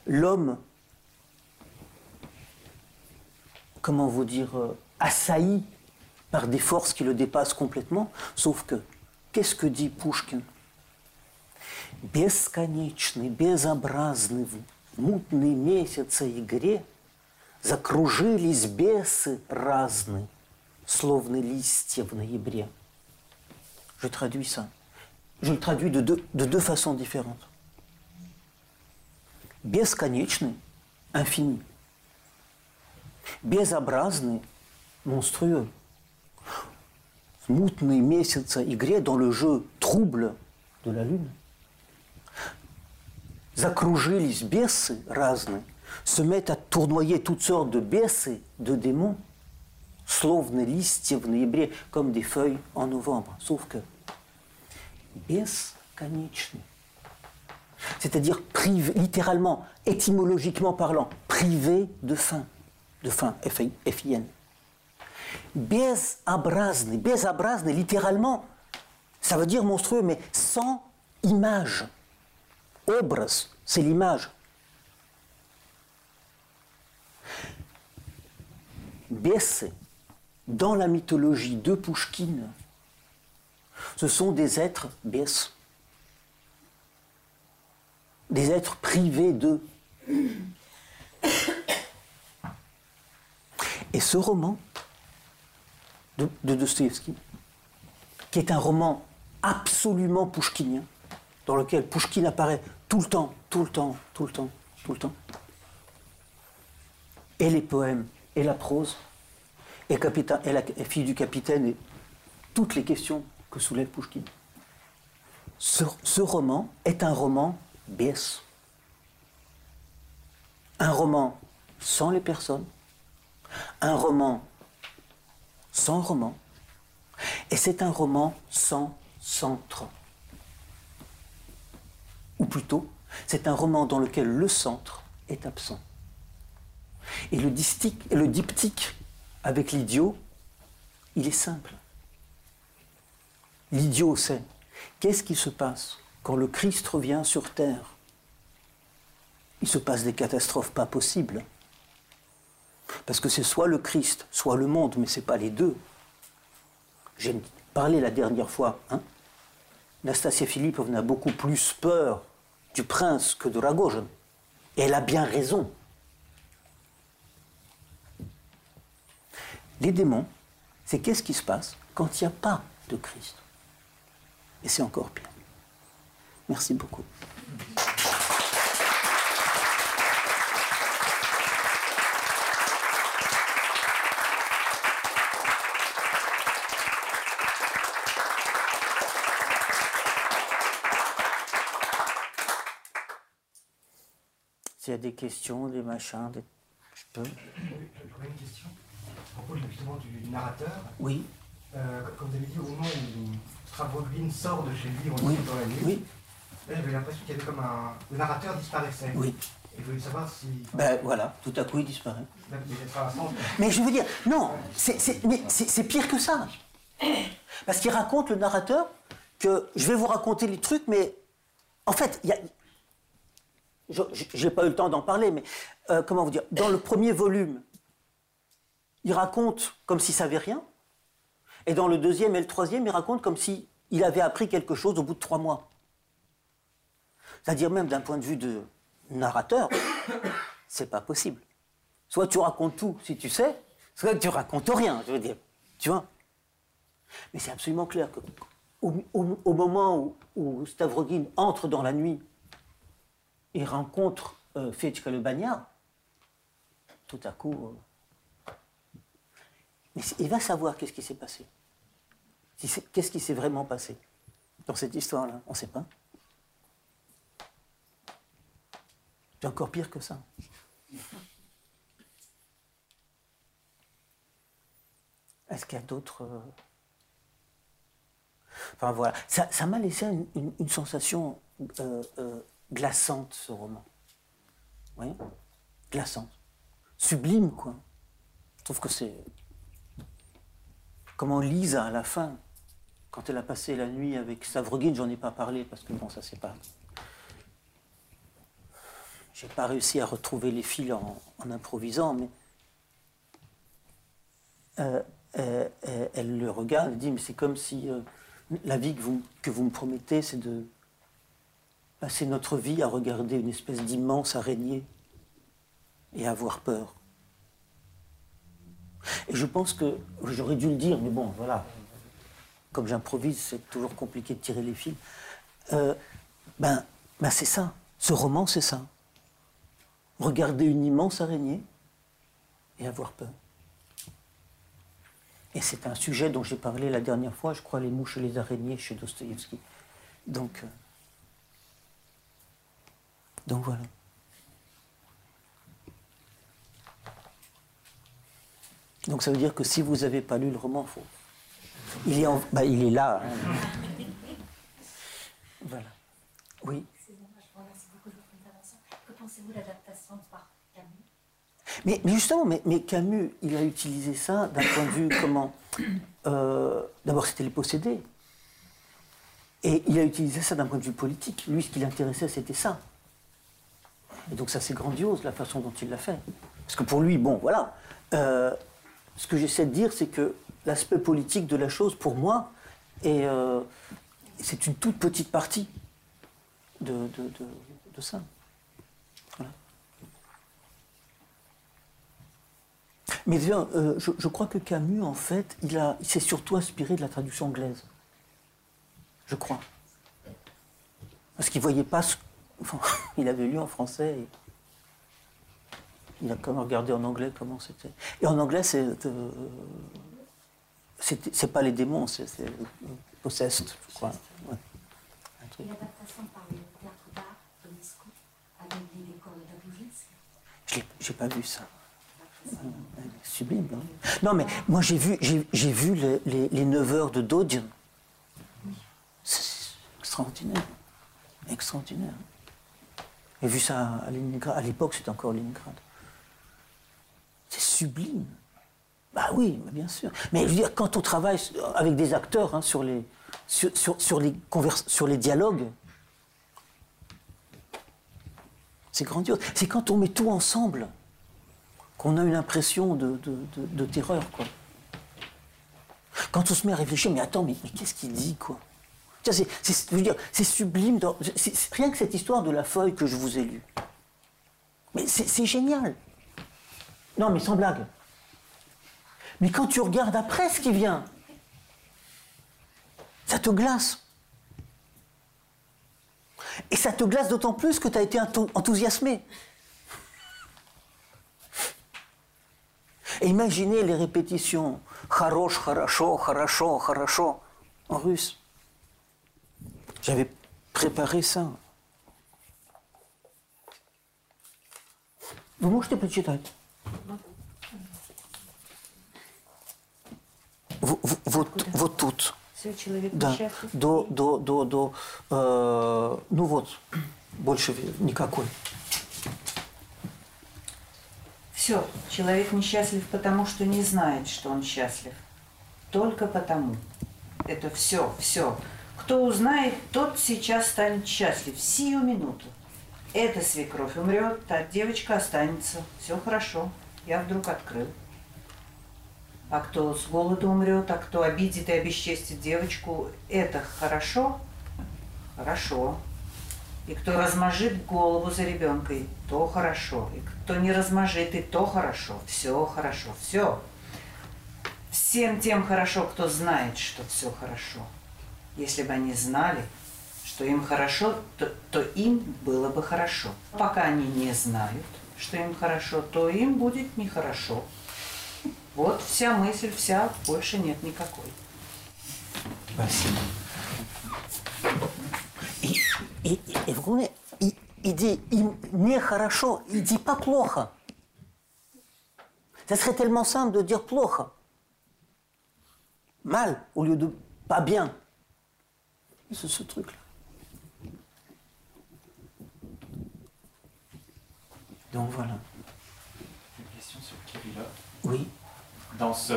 l'homme, comment vous dire, euh, assailli par des forces qui le dépassent complètement, sauf que, qu'est-ce que dit Pushkin Бесконечный, безобразный, в мутной месяце игре Закружились бесы разные, словно листья в ноябре. Je traduis ça. Je le traduis de deux, de deux façons différentes. Бесконечный, infini. Безобразный, monstrueux мутные месяца игре, dans le jeu trouble de la lune, закружились бесы разные, se mettent à tournoyer toutes sortes de бесы, de démons, словно листья в ноябре, comme des feuilles en novembre. Sauf que бесконечный, c'est-à-dire privé, littéralement, étymologiquement parlant, privé de fin, de fin, F-I-N. Безобразный. Безобразный, littéralement, ça veut dire monstrueux, mais sans image. Obras, c'est l'image. Besse, dans la mythologie de Pouchkine, ce sont des êtres bes, des êtres privés d'eux. Et ce roman de, de Dostoevsky, qui est un roman absolument pouchkinien, dans lequel Pouchkine apparaît tout le temps, tout le temps, tout le temps, tout le temps. Et les poèmes, et la prose, et, capitaine, la fille du capitaine, et toutes les questions que soulève Pouchkine. Ce, ce roman est un roman BS. Un roman sans les personnes, un roman sans roman. Et c'est un roman sans centre. Ou plutôt, c'est un roman dans lequel le centre est absent. Et le, distique, le diptyque avec l'idiot, il est simple. L'idiot sait qu'est-ce qui se passe quand le Christ revient sur terre? Il se passe des catastrophes pas possibles. Parce que c'est soit le Christ, soit le monde, mais ce n'est pas les deux. j'ai parlé la dernière fois, hein, Nastasia a beaucoup plus peur du prince que de Ragozhin. Et elle a bien raison. Les démons, c'est qu'est-ce qui se passe quand il n'y a pas de Christ? Et c'est encore pire. Merci beaucoup. S'il y a des questions, des machins, des... je peux? Une question? À propos justement du narrateur. Oui. Euh, comme vous avez dit, au moment où Stravogin sort de chez lui, on Oui. dans la nuit, Oui. là j'avais l'impression qu'il y avait comme un. Le narrateur disparaissait. Oui. Et je voulais savoir si. Ben voilà, tout à coup il disparaît. Mais je veux dire, non, c'est, c'est- mais c'est, c'est pire que ça. Parce qu'il raconte, le narrateur, que je vais vous raconter les trucs, mais en fait, il y a. Je n'ai pas eu le temps d'en parler, mais euh, comment vous dire Dans le premier volume, il raconte comme s'il savait rien. Et dans le deuxième et le troisième, il raconte comme s'il avait appris quelque chose au bout de trois mois. C'est-à-dire même d'un point de vue de narrateur, [COUGHS] c'est pas possible. Soit tu racontes tout si tu sais, soit tu racontes rien, je veux dire. Tu vois? Mais c'est absolument clair que au, moment où, où Stavrogin entre dans la nuit et rencontre euh, Fetchka le bagnard, tout à coup, euh, mais il va savoir qu'est-ce qui s'est passé. Qu'est-ce qui s'est vraiment passé dans cette histoire-là On ne sait pas. C'est encore pire que ça. Est-ce qu'il y a d'autres. euh, Enfin voilà. Ça m'a laissé une sensation euh, euh, glaçante, ce roman. Oui Glaçante. Sublime, quoi. Je trouve que c'est. Comment Lisa, à la fin, quand elle a passé la nuit avec Savrogin, j'en ai pas parlé parce que bon, ça c'est pas. J'ai pas réussi à retrouver les fils en, improvisant, mais euh, euh, euh, elle le regarde et dit mais c'est comme si la vie que vous, que vous me promettez, c'est de passer notre vie à regarder une espèce d'immense araignée et à avoir peur. Et je pense que j'aurais dû le dire, mais bon, voilà. Comme j'improvise, c'est toujours compliqué de tirer les fils. Euh, ben, ben c'est ça. Ce roman, c'est ça. Regarder une immense araignée et avoir peur. Et c'est un sujet dont j'ai parlé la dernière fois, je crois, les mouches et les araignées chez Dostoïevski. Donc, euh, donc voilà. Donc ça veut dire que si vous n'avez pas lu le roman, bah, il est là. hein. Voilà. Oui. Je vous remercie beaucoup de. Que pensez-vous de l'adaptation par Camus Mais, justement, mais, mais Camus, il a utilisé ça d'un point de vue comment euh, D'abord, c'était les possédés. Et il a utilisé ça d'un point de vue politique. Lui, ce qui l'intéressait, c'était ça. Et donc ça, c'est grandiose, la façon dont il l'a fait. Parce que pour lui, bon, voilà. Euh, ce que j'essaie de dire, c'est que l'aspect politique de la chose, pour moi, euh, c'est une toute petite partie de, de, de- ça. Mais euh, je, crois que Camus, en fait, il, a, s'est surtout inspiré de la traduction anglaise. Je crois. Parce qu'il voyait pas ce. Enfin, [LAUGHS] il avait lu en français. Il a quand même regardé en anglais comment c'était. Et en anglais, c'est. euh, c'est pas les démons, c'est. Possessed, je crois. Ouais. Un truc. l'adaptation par le théâtre d'art de Moscou avec des décors de Daboujinsk Je l'ai- j'ai pas vu ça. Euh, Sublime, non Non, mais moi j'ai vu, j'ai vu les, les, les 9 heures de Dodian. C'est extraordinaire. Extraordinaire. J'ai vu ça à Leningrad. À l'époque, c'était encore Leningrad. C'est sublime. Bah oui, bien sûr. Mais quand on travaille avec des acteurs hein, sur, les, sur, sur, les dialogues, c'est grandiose. C'est quand on met tout ensemble qu'on a une impression de, terreur. Quand on se met à réfléchir, mais attends, mais, qu'est-ce qu'il dit, quoi? C'est, sublime. rien que cette histoire de la feuille que je vous ai lue. Mais c'est génial. Non, mais sans blague. Mais quand tu regardes après ce qui vient, ça te glace. Et ça te glace d'autant plus que tu as été enthousiasmé. Et imaginez les répétitions Harosh, Harasho, Harasho, Harasho en russe. J'avais préparé ça. Vous можете прочитать? Вот, вот, вот тут. Все, человек да. До, до, до, до, э, ну вот, больше никакой. Все, человек несчастлив потому, что не знает, что он счастлив. Только потому. Это все, все. Кто узнает, тот сейчас станет счастлив, сию минуту. Эта свекровь умрет, та девочка останется. Все хорошо. Я вдруг открыл. А кто с голода умрет, а кто обидит и обесчестит девочку, это хорошо? Хорошо. И кто размажит голову за ребенкой, то хорошо. И кто не размажит, и то хорошо. Все хорошо, все. Всем тем хорошо, кто знает, что все хорошо. Если бы они знали, что им хорошо, то, то им было бы хорошо. Пока они не знают, что им хорошо, то им будет нехорошо. Вот вся мысль, вся, больше нет никакой. Спасибо. И, и, и, в глубине, и, dit il, нехорошо, il dit pas плохо. Ça serait tellement simple de dire плохо. Mal au lieu de pas bien. C'est ce truc-là. Donc voilà. Une question sur Kirillov. Oui dans ce,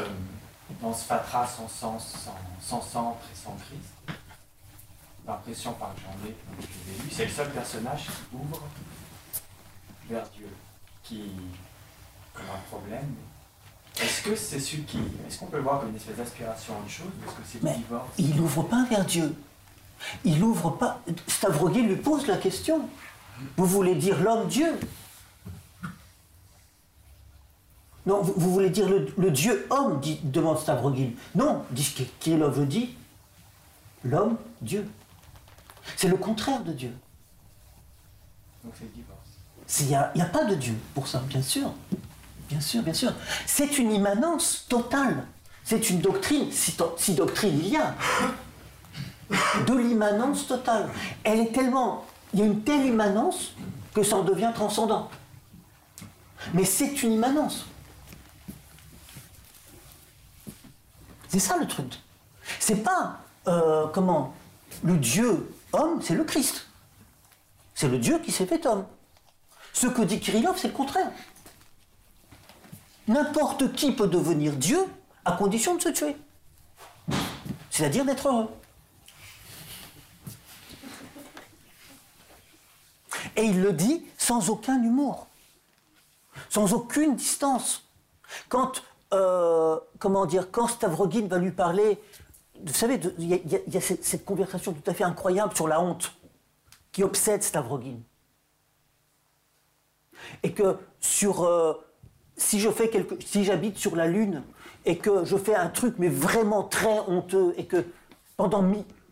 dans ce fatras sans sens, sans, centre et sans Christ. L'impression par j'en ai, c'est le seul personnage qui ouvre vers Dieu, qui comme un problème. Est-ce que c'est celui qui. Est-ce qu'on peut le voir comme une espèce d'aspiration à autre chose que c'est divorce? Il n'ouvre pas vers Dieu. Il n'ouvre pas. Stavroguin lui pose la question. Vous voulez dire l'homme Dieu? Non, vous, voulez dire le, Dieu homme, dit, demande Stavrogin. Non, dit Kirillov dit, l'homme, Dieu. C'est le contraire de Dieu. Donc c'est le divorce. Il n'y a, pas de Dieu pour ça, bien sûr. Bien sûr, bien sûr. C'est une immanence totale. C'est une doctrine, si, si doctrine il y a, de l'immanence totale. Elle est tellement. Il y a une telle immanence que ça en devient transcendant. Mais c'est une immanence. C'est ça le truc. C'est pas, euh, comment, le Dieu homme, c'est le Christ. C'est le Dieu qui s'est fait homme. Ce que dit Kirillov, c'est le contraire. N'importe qui peut devenir Dieu à condition de se tuer. C'est-à-dire d'être heureux. Et il le dit sans aucun humour, sans aucune distance. Quand euh, comment dire, quand Stavrogin va lui parler, vous savez, il y, a, cette, conversation tout à fait incroyable sur la honte qui obsède Stavrogin. Et que euh, si si j'habite sur la Lune et que je fais un truc mais vraiment très honteux et que pendant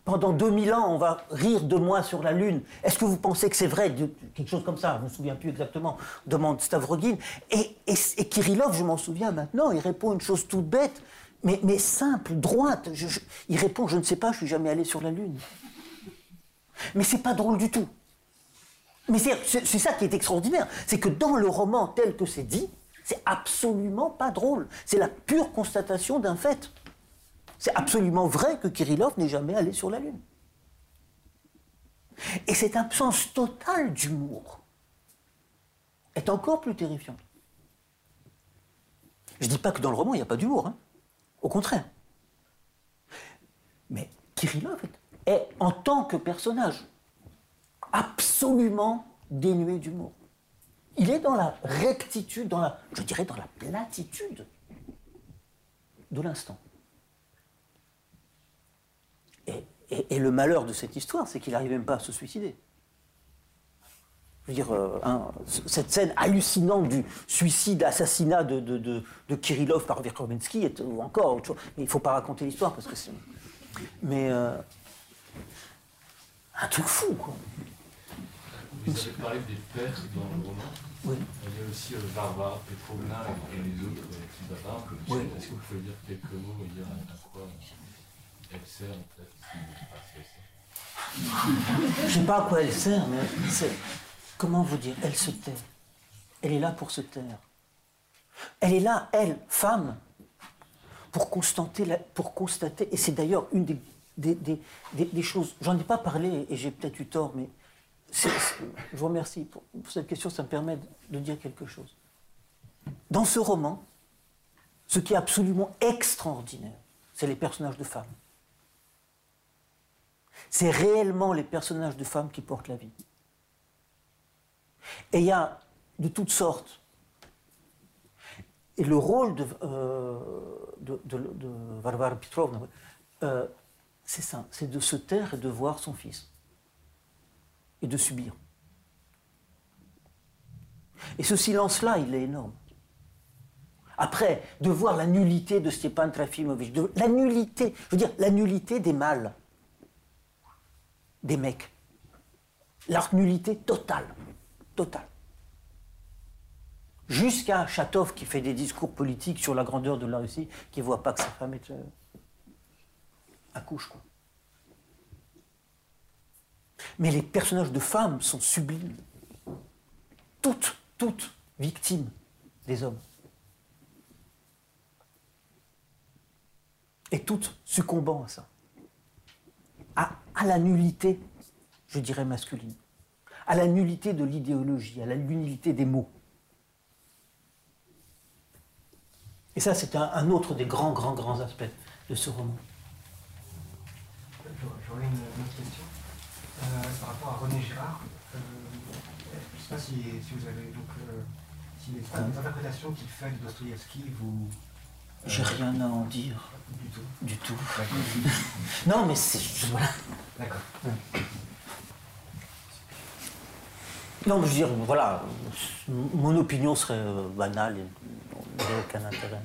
pendant 2000 ans, on va rire de moi sur la Lune. Est-ce que vous pensez que c'est vrai Quelque chose comme ça, je ne me souviens plus exactement, demande Stavrogin. Et, et, Kirillov, je m'en souviens maintenant, il répond une chose toute bête, mais, simple, droite. il répond, je ne sais pas, je suis jamais allé sur la Lune. Mais c'est pas drôle du tout. Mais c'est ça qui est extraordinaire, c'est que dans le roman tel que c'est dit, c'est absolument pas drôle. C'est la pure constatation d'un fait. C'est absolument vrai que Kirillov n'est jamais allé sur la Lune. Et cette absence totale d'humour est encore plus terrifiante. Je ne dis pas que dans le roman, il n'y a pas d'humour. Hein. Au contraire. Mais Kirillov est, en tant que personnage, absolument dénué d'humour. Il est dans la rectitude, dans la, je dirais dans la platitude de l'instant. Et, le malheur de cette histoire, c'est qu'il n'arrive même pas à se suicider. Je veux dire, euh, hein, cette scène hallucinante du suicide, assassinat de, de, Kirillov par Verkovensky, est, ou encore autre chose. Mais il ne faut pas raconter l'histoire parce que c'est. Mais. Euh, un truc fou, quoi. Vous avez parlé des pères dans le roman. Oui. Il y a aussi euh, Barbara Petrovna et les autres. Oui. Est-ce que vous pouvez dire quelques mots et dire à quoi elle sert en fait Je sais pas à quoi elle sert, mais. Comment vous dire Elle se tait. Elle est là pour se taire. Elle est là, elle, femme, pour constater, pour constater et c'est d'ailleurs une des choses, j'en ai pas parlé et j'ai peut-être eu tort, mais je vous remercie pour, cette question, ça me permet de dire quelque chose. Dans ce roman, ce qui est absolument extraordinaire, c'est les personnages de femmes. C'est réellement les personnages de femmes qui portent la vie. Et il y a de toutes sortes. Et le rôle de, euh, Varvara Petrovna, euh, c'est ça, c'est de se taire et de voir son fils et de subir. Et ce silence-là, il est énorme. Après, de voir la nullité de Stepan Trafimovich, de, la nullité, je veux dire, la nullité des mâles, des mecs. Leur nullité totale, totale. Jusqu'à Chatov qui fait des discours politiques sur la grandeur de la Russie, qui ne voit pas que sa femme est, euh, accouche. Quoi. Mais les personnages de femmes sont sublimes. Toutes, toutes victimes des hommes. Et toutes succombant à ça. À, à la nullité, je dirais masculine. À la nullité de l'idéologie, à la nullité des mots. Et ça, c'est un, autre des grands, grands, grands aspects de ce roman. J'aurais une autre question. Euh, par rapport à René Girard, euh, je ne sais pas si, vous avez donc euh, si les, interprétations qu'il fait de Dostoïevski vous. J'ai rien à en dire. Du tout. Du tout. non, mais c'est. Voilà. D'accord. Non, mais je veux dire, voilà, mon opinion serait banale et n'aurait aucun intérêt.